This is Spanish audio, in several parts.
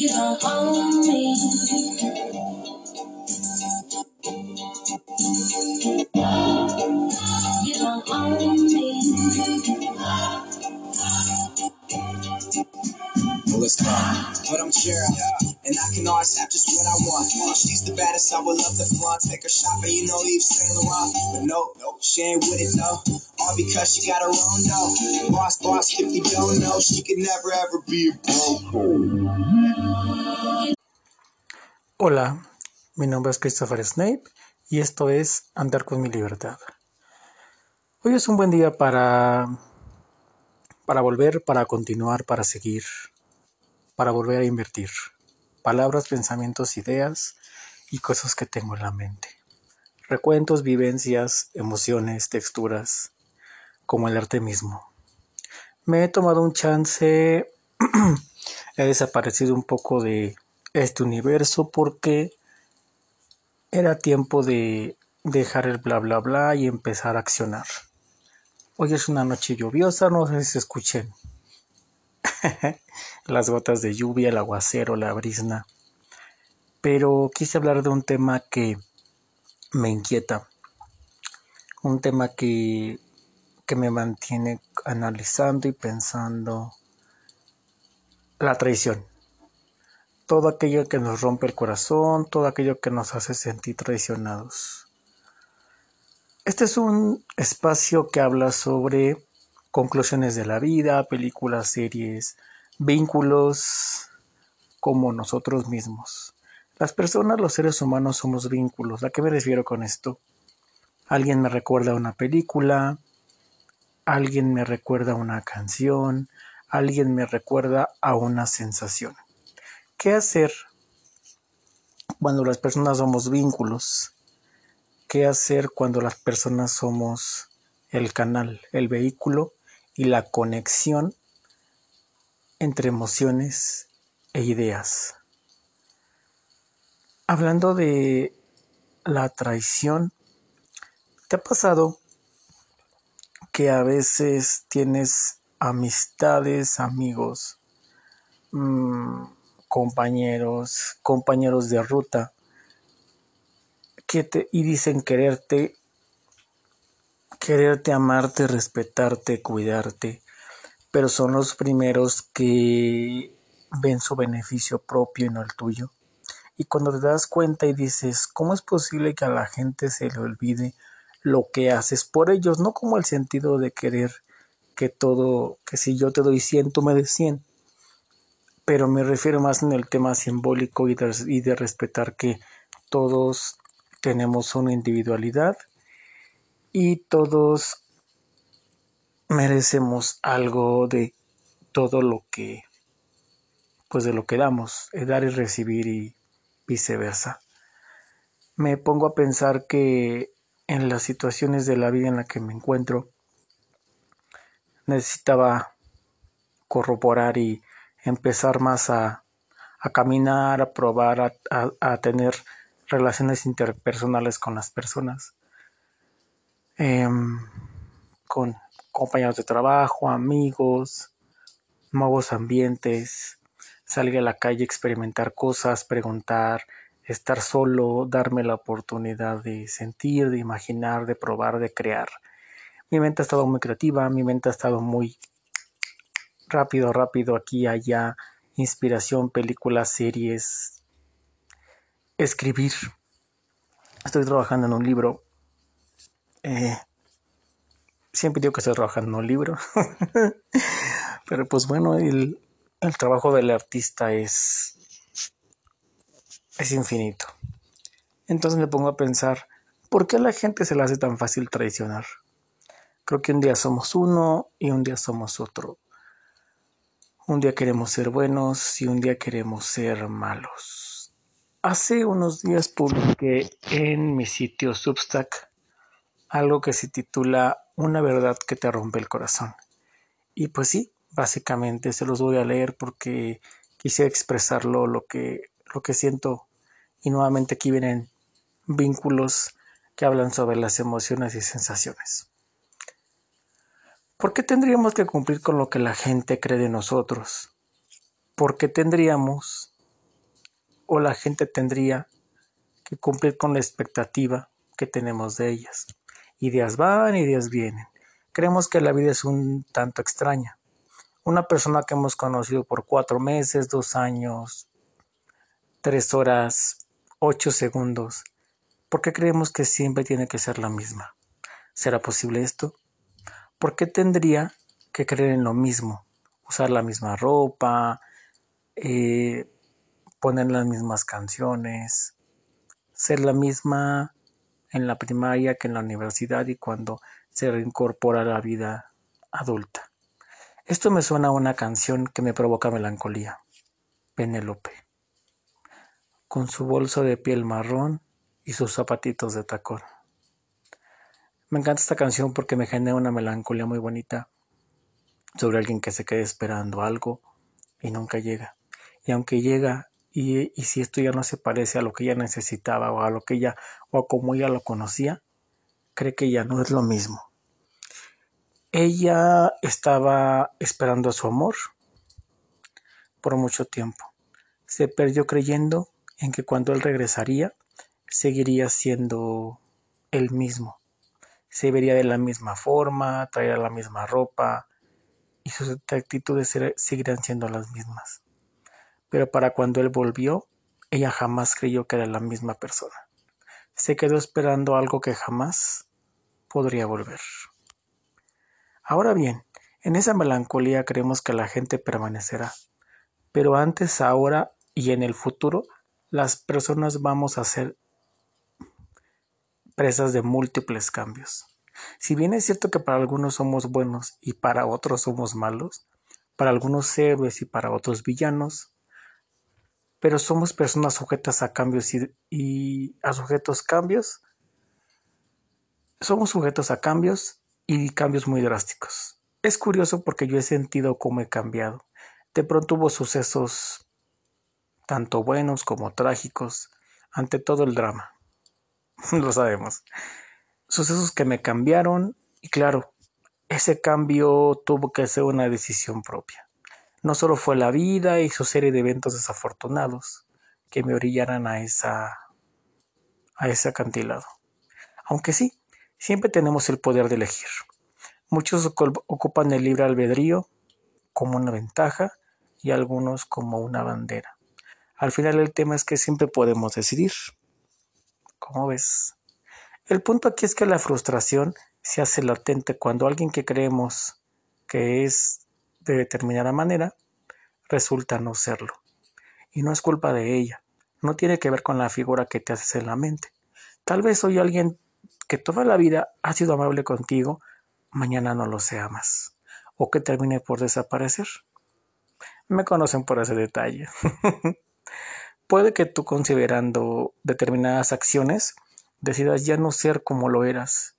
You don't own me. You don't own me. Well, let's go. But I'm Gerald, and I can always have just what I want. She's the baddest, I would love to flaunt. Take her shopping, you know, Eve Saint Laurent. But no, no, she ain't with it though. All because she got her own dough. Boss, boss, if you don't know, she could never ever be a. Hola, mi nombre es Christopher Snape y esto es Andar con mi libertad. Hoy es un buen día para para volver, para continuar, para seguir, para volver a invertir. Palabras, pensamientos, ideas y cosas que tengo en la mente. Recuentos, vivencias, emociones, texturas, como el arte mismo. Me he tomado un chance, he desaparecido un poco de este universo porque era tiempo de dejar el bla bla bla y empezar a accionar. Hoy es una noche lluviosa, no sé si se escuchen las gotas de lluvia, el aguacero, la brisna. Pero quise hablar de un tema que me inquieta, un tema que, que me mantiene analizando y pensando la traición. Todo aquello que nos rompe el corazón, todo aquello que nos hace sentir traicionados. Este es un espacio que habla sobre conclusiones de la vida, películas, series, vínculos como nosotros mismos. Las personas, los seres humanos somos vínculos. ¿A qué me refiero con esto? Alguien me recuerda una película, alguien me recuerda una canción, alguien me recuerda a una sensación. ¿Qué hacer cuando las personas somos vínculos? qué hacer cuando las personas somos el canal, el vehículo y la conexión entre emociones e ideas. Hablando de la traición, ¿te ha pasado que a veces tienes amistades, amigos, mmm, compañeros, compañeros de ruta, que te, y dicen quererte, quererte, amarte, respetarte, cuidarte, pero son los primeros que ven su beneficio propio y no el tuyo. Y cuando te das cuenta y dices, ¿cómo es posible que a la gente se le olvide lo que haces por ellos? No como el sentido de querer que todo, que si yo te doy 100, tú me des 100. Pero me refiero más en el tema simbólico y de, y de respetar que todos tenemos una individualidad y todos merecemos algo de todo lo que pues de lo que damos, dar y recibir y viceversa. Me pongo a pensar que en las situaciones de la vida en la que me encuentro necesitaba corroborar y empezar más a, caminar, a probar, a, tener relaciones interpersonales con las personas, eh, con compañeros de trabajo, amigos, nuevos ambientes, salir a la calle, experimentar cosas, preguntar, estar solo, darme la oportunidad de sentir, de imaginar, de probar, de crear. Mi mente ha estado muy creativa, mi mente ha estado muy rápido, rápido, aquí, allá, inspiración, películas, series, escribir. Estoy trabajando en un libro. Eh, siempre digo que estoy trabajando en un libro. Pero pues bueno, el, el trabajo del artista es, es infinito. Entonces me pongo a pensar, ¿por qué a la gente se le hace tan fácil traicionar? Creo que un día somos uno y un día somos otro. Un día queremos ser buenos y un día queremos ser malos. Hace unos días publiqué en mi sitio Substack algo que se titula Una verdad que te rompe el corazón. Y pues sí, básicamente se los voy a leer porque quise expresarlo lo que, lo que siento. Y nuevamente aquí vienen vínculos que hablan sobre las emociones y sensaciones. ¿Por qué tendríamos que cumplir con lo que la gente cree de nosotros? ¿Por qué tendríamos o la gente tendría que cumplir con la expectativa que tenemos de ellas. Ideas van, ideas vienen. Creemos que la vida es un tanto extraña. Una persona que hemos conocido por cuatro meses, dos años, tres horas, ocho segundos, ¿por qué creemos que siempre tiene que ser la misma? ¿Será posible esto? ¿Por qué tendría que creer en lo mismo? Usar la misma ropa, eh, poner las mismas canciones, ser la misma en la primaria que en la universidad y cuando se reincorpora a la vida adulta. Esto me suena a una canción que me provoca melancolía. Penélope. Con su bolso de piel marrón y sus zapatitos de tacón. Me encanta esta canción porque me genera una melancolía muy bonita sobre alguien que se quede esperando algo y nunca llega. Y aunque llega y, si esto ya no se parece a lo que ella necesitaba o a lo que ella o a como ella lo conocía, cree que ya no es lo mismo. Ella estaba esperando a su amor por mucho tiempo. Se perdió creyendo en que cuando él regresaría, seguiría siendo el mismo. Se vería de la misma forma, traería la misma ropa y sus actitudes seguirían siendo las mismas pero para cuando él volvió, ella jamás creyó que era la misma persona. Se quedó esperando algo que jamás podría volver. Ahora bien, en esa melancolía creemos que la gente permanecerá, pero antes, ahora y en el futuro, las personas vamos a ser presas de múltiples cambios. Si bien es cierto que para algunos somos buenos y para otros somos malos, para algunos héroes y para otros villanos, pero somos personas sujetas a cambios y, a sujetos cambios. Somos sujetos a cambios y cambios muy drásticos. Es curioso porque yo he sentido cómo he cambiado. De pronto hubo sucesos tanto buenos como trágicos ante todo el drama. Lo sabemos. Sucesos que me cambiaron y claro, ese cambio tuvo que ser una decisión propia. No solo fue la vida y su serie de eventos desafortunados que me orillaran a esa a ese acantilado. Aunque sí, siempre tenemos el poder de elegir. Muchos ocupan el libre albedrío como una ventaja y algunos como una bandera. Al final el tema es que siempre podemos decidir. ¿Cómo ves? El punto aquí es que la frustración se hace latente cuando alguien que creemos que es de determinada manera, resulta no serlo. Y no es culpa de ella, no tiene que ver con la figura que te haces en la mente. Tal vez soy alguien que toda la vida ha sido amable contigo, mañana no lo sea más, o que termine por desaparecer. Me conocen por ese detalle. Puede que tú considerando determinadas acciones decidas ya no ser como lo eras,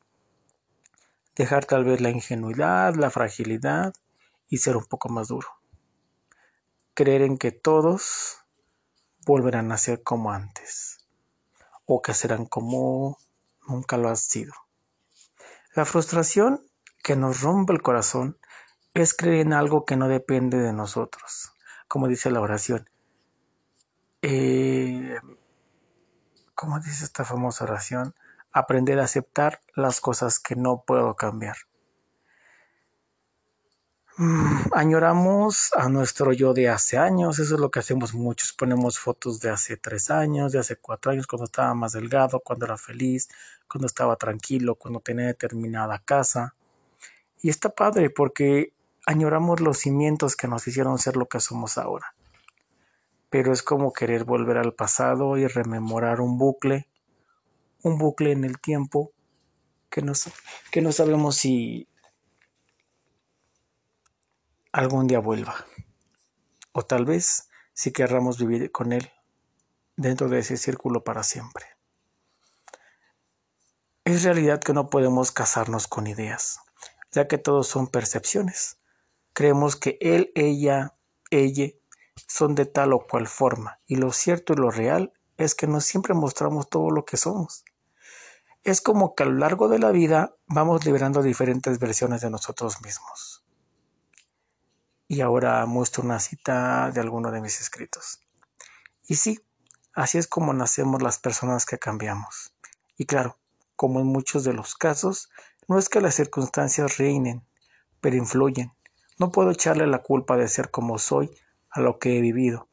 dejar tal vez la ingenuidad, la fragilidad, y ser un poco más duro. Creer en que todos volverán a ser como antes o que serán como nunca lo han sido. La frustración que nos rompe el corazón es creer en algo que no depende de nosotros, como dice la oración. Eh, como dice esta famosa oración, aprender a aceptar las cosas que no puedo cambiar. Mm, añoramos a nuestro yo de hace años, eso es lo que hacemos muchos, ponemos fotos de hace tres años, de hace cuatro años, cuando estaba más delgado, cuando era feliz, cuando estaba tranquilo, cuando tenía determinada casa. Y está padre porque añoramos los cimientos que nos hicieron ser lo que somos ahora. Pero es como querer volver al pasado y rememorar un bucle, un bucle en el tiempo que no, que no sabemos si algún día vuelva. O tal vez si querramos vivir con Él dentro de ese círculo para siempre. Es realidad que no podemos casarnos con ideas, ya que todos son percepciones. Creemos que Él, ella, ella son de tal o cual forma, y lo cierto y lo real es que no siempre mostramos todo lo que somos. Es como que a lo largo de la vida vamos liberando diferentes versiones de nosotros mismos. Y ahora muestro una cita de alguno de mis escritos. Y sí, Así es como nacemos las personas que cambiamos. Y claro, como en muchos de los casos, no es que las circunstancias reinen, pero influyen. No puedo echarle la culpa de ser como soy a lo que he vivido,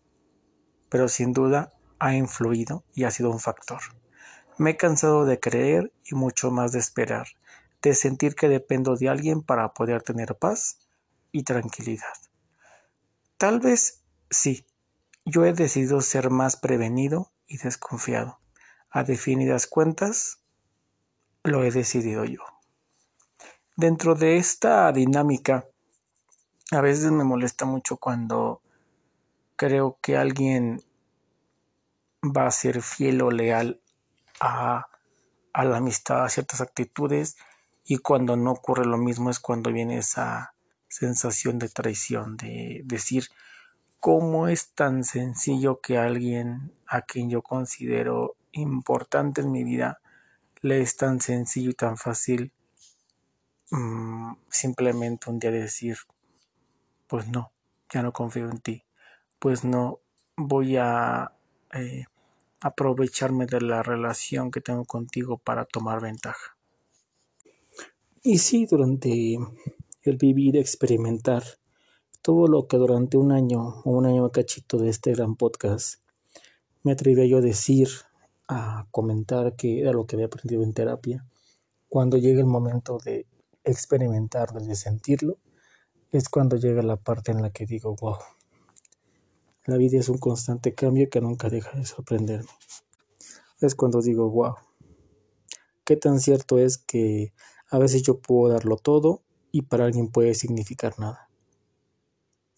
pero sin duda ha influido y ha sido un factor. Me he cansado de creer y mucho más de esperar, de sentir que dependo de alguien para poder tener paz y tranquilidad. Tal vez sí, yo he decidido ser más prevenido y desconfiado. A definidas cuentas, lo he decidido yo. Dentro de esta dinámica, a veces me molesta mucho cuando creo que alguien va a ser fiel o leal a, la amistad, a ciertas actitudes, y cuando no ocurre lo mismo es cuando viene esa sensación de traición, de decir, ¿cómo es tan sencillo que alguien a quien yo considero importante en mi vida le es tan sencillo y tan fácil mmm, simplemente un día decir, pues no, ya no confío en ti, pues no voy a eh, aprovecharme de la relación que tengo contigo para tomar ventaja. Y sí, durante el vivir, experimentar todo lo que durante un año o un año cachito de este gran podcast me atreví yo a decir, a comentar que era lo que había aprendido en terapia. Cuando llega el momento de experimentar, de sentirlo, es cuando llega la parte en la que digo, wow, la vida es un constante cambio que nunca deja de sorprenderme. Es cuando digo, wow, qué tan cierto es que a veces yo puedo darlo todo y para alguien puede significar nada.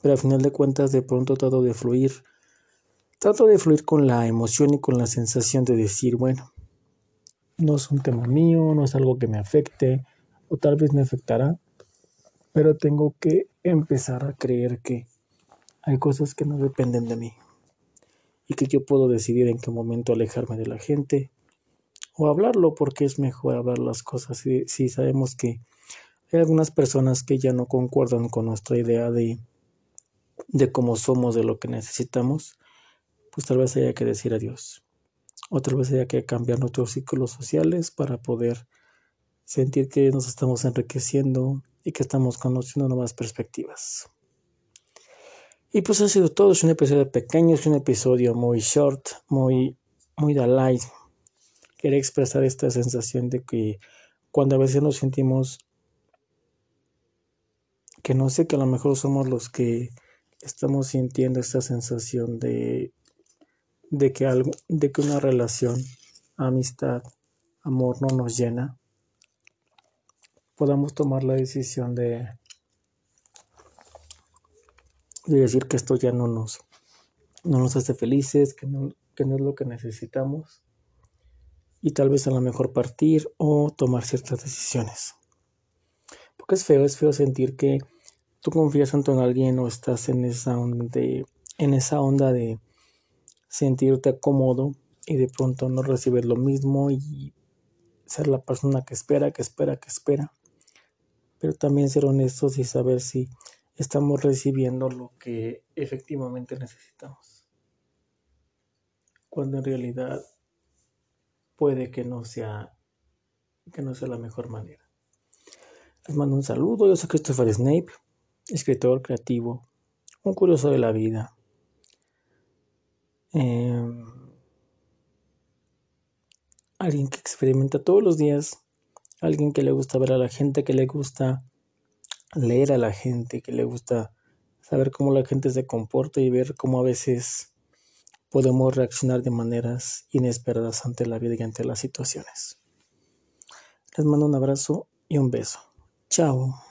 Pero al final de cuentas de pronto trato de fluir, trato de fluir con la emoción y con la sensación de decir, bueno, no es un tema mío, no es algo que me afecte, o tal vez me afectará, pero tengo que empezar a creer que hay cosas que no dependen de mí y que yo puedo decidir en qué momento alejarme de la gente o hablarlo porque es mejor hablar las cosas si, si sabemos que hay algunas personas que ya no concuerdan con nuestra idea de, de cómo somos, de lo que necesitamos, pues tal vez haya que decir adiós. O tal vez haya que cambiar nuestros círculos sociales para poder sentir que nos estamos enriqueciendo y que estamos conociendo nuevas perspectivas. Y pues ha sido todo, es un episodio pequeño, es un episodio muy short, muy, muy light. Quería expresar esta sensación de que cuando a veces nos sentimos que no sé, que a lo mejor somos los que estamos sintiendo esta sensación de, de, que, algo, de que una relación, amistad, amor no nos llena podamos tomar la decisión de, de decir que esto ya no nos, no nos hace felices, que no, que no es lo que necesitamos y tal vez a lo mejor partir o tomar ciertas decisiones. Porque es feo, es feo sentir que tú confías tanto en alguien o estás en esa onda de, en esa onda de sentirte cómodo y de pronto no recibir lo mismo y ser la persona que espera, que espera, que espera pero también ser honestos y saber si estamos recibiendo lo que efectivamente necesitamos. Cuando en realidad puede que no sea que no sea la mejor manera. Les mando un saludo, yo soy Christopher Snape, escritor creativo, un curioso de la vida. Em, alguien que experimenta todos los días alguien que le gusta ver a la gente, que le gusta leer a la gente, que le gusta saber cómo la gente se comporta y ver cómo a veces podemos reaccionar de maneras inesperadas ante la vida y ante las situaciones. Les mando un abrazo y un beso. Tchau.